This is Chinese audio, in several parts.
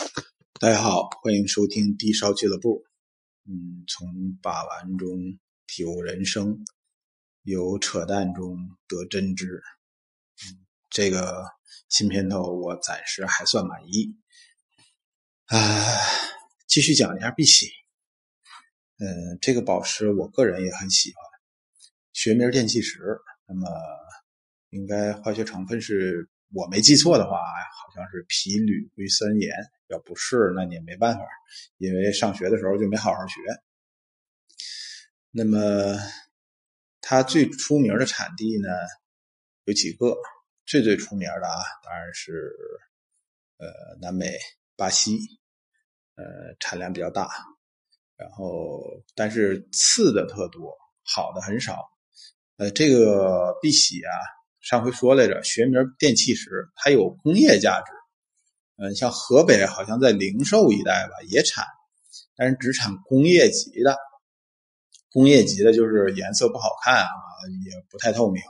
大家好，欢迎收听低烧俱乐部。嗯，从把玩中体悟人生，由扯淡中得真知。嗯，这个新片头我暂时还算满意。啊，继续讲一下碧玺。嗯，这个宝石我个人也很喜欢，学名电气石。那么，应该化学成分是我没记错的话，好像是皮铝硅酸盐。要不是，那你也没办法，因为上学的时候就没好好学。那么，它最出名的产地呢，有几个，最最出名的啊，当然是呃南美巴西，呃产量比较大，然后但是次的特多，好的很少。呃，这个碧玺啊，上回说来着，学名电气石，它有工业价值。嗯，像河北好像在灵寿一带吧也产，但是只产工业级的。工业级的就是颜色不好看啊，也不太透明。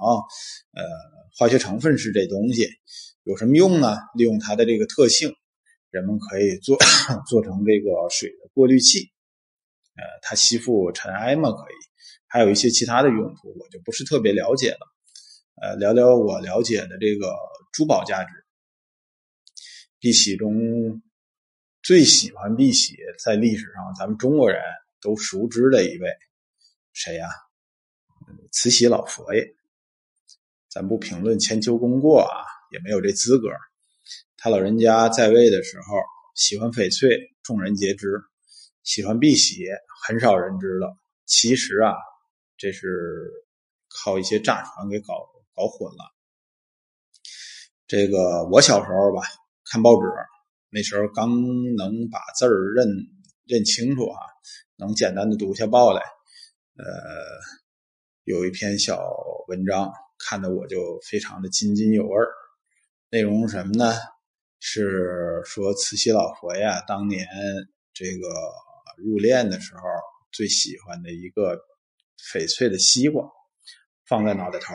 呃，化学成分是这东西，有什么用呢？利用它的这个特性，人们可以做 做成这个水的过滤器。呃，它吸附尘埃嘛，可以。还有一些其他的用途，我就不是特别了解了。呃，聊聊我了解的这个珠宝价值。碧玺中最喜欢碧玺，在历史上咱们中国人都熟知的一位，谁呀？慈禧老佛爷。咱不评论千秋功过啊，也没有这资格。他老人家在位的时候，喜欢翡翠，众人皆知；喜欢碧玺，很少人知道。其实啊，这是靠一些诈传给搞搞混了。这个我小时候吧。看报纸，那时候刚能把字儿认认清楚啊，能简单的读下报来。呃，有一篇小文章，看得我就非常的津津有味。内容是什么呢？是说慈禧老佛爷当年这个入殓的时候，最喜欢的一个翡翠的西瓜，放在脑袋头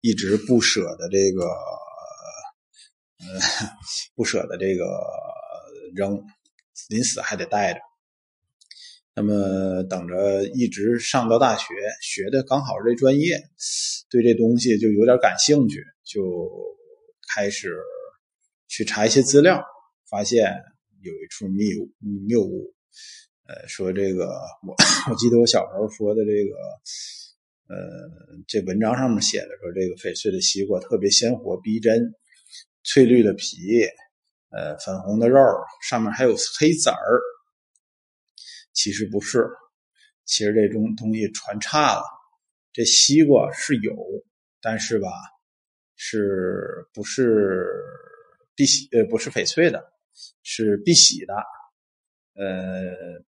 一直不舍得这个。呃，不舍得这个扔，临死还得带着。那么等着一直上到大学，学的刚好这专业，对这东西就有点感兴趣，就开始去查一些资料，发现有一处谬谬误。呃，说这个我 我记得我小时候说的这个，呃，这文章上面写的说这个翡翠的西瓜特别鲜活逼真。翠绿的皮，呃，粉红的肉，上面还有黑籽儿。其实不是，其实这种东西传差了。这西瓜是有，但是吧，是不是碧玺？呃，不是翡翠的，是碧玺的。呃，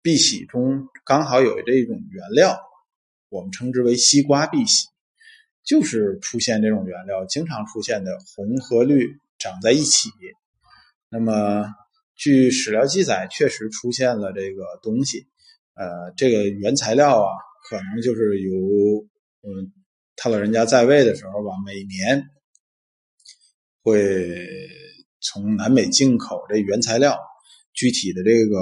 碧玺中刚好有这种原料，我们称之为西瓜碧玺。就是出现这种原料，经常出现的红和绿长在一起。那么，据史料记载，确实出现了这个东西。呃，这个原材料啊，可能就是由嗯，他老人家在位的时候吧，每年会从南美进口这原材料。具体的这个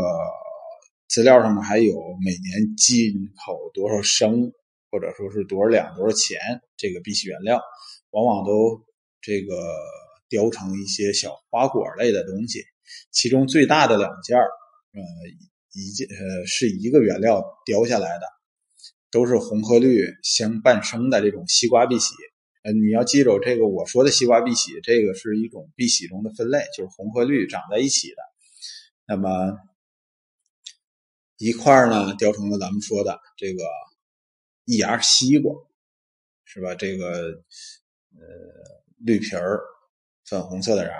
资料上面还有每年进口多少升。或者说是多少两多少钱？这个碧玺原料往往都这个雕成一些小花果类的东西，其中最大的两件呃，一件呃是一个原料雕下来的，都是红和绿相伴生的这种西瓜碧玺。呃，你要记住这个我说的西瓜碧玺，这个是一种碧玺中的分类，就是红和绿长在一起的。那么一块呢，雕成了咱们说的这个。一芽西瓜，是吧？这个呃绿皮儿，粉红色的芽，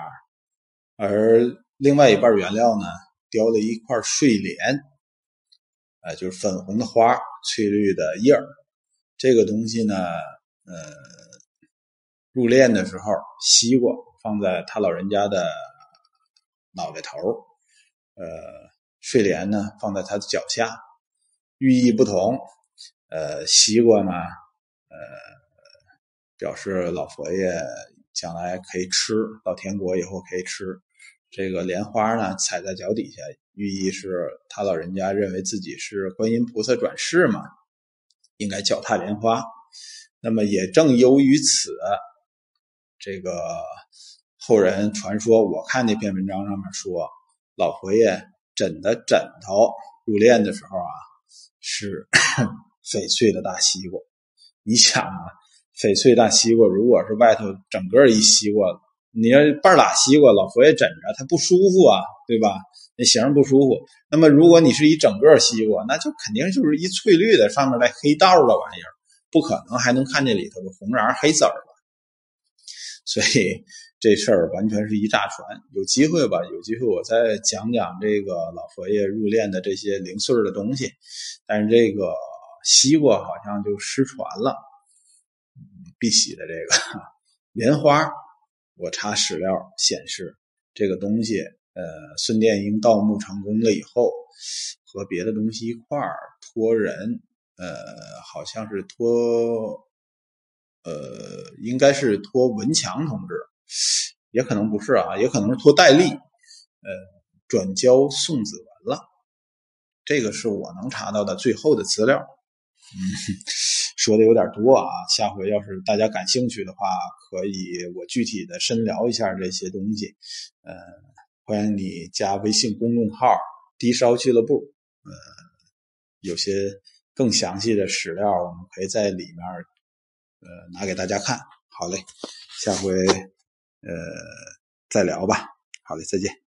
而另外一半原料呢，雕了一块睡莲，呃，就是粉红的花，翠绿的叶儿。这个东西呢，呃，入殓的时候，西瓜放在他老人家的脑袋头，呃，睡莲呢放在他的脚下，寓意不同。呃，西瓜呢，呃，表示老佛爷将来可以吃到天国以后可以吃。这个莲花呢踩在脚底下，寓意是他老人家认为自己是观音菩萨转世嘛，应该脚踏莲花。那么也正由于此，这个后人传说，我看那篇文章上面说，老佛爷枕的枕头入殓的时候啊，是 翡翠的大西瓜。你想啊，翡翠大西瓜，如果是外头整个一西瓜，你要半拉西瓜，老佛爷枕着，他不舒服啊，对吧？那形不舒服。那么如果你是一整个西瓜，那就肯定就是一翠绿的，上面带黑道的玩意儿。不可能还能看见里头的红瓤黑籽儿吧？所以这事儿完全是一炸船。有机会吧？有机会我再讲讲这个老佛爷入殓的这些零碎的东西。但是这个西瓜好像就失传了。碧玺的这个莲花，我查史料显示，这个东西，呃，孙殿英盗墓成功了以后，和别的东西一块儿托人。呃，好像是托，呃，应该是托文强同志，也可能不是啊，也可能是托戴笠，呃，转交宋子文了。这个是我能查到的最后的资料。嗯，说的有点多啊，下回要是大家感兴趣的话，可以我具体的深聊一下这些东西。呃，欢迎你加微信公众号“低烧俱乐部”。呃，有些。更详细的史料，我们可以在里面，呃，拿给大家看。好嘞，下回，呃，再聊吧。好嘞，再见。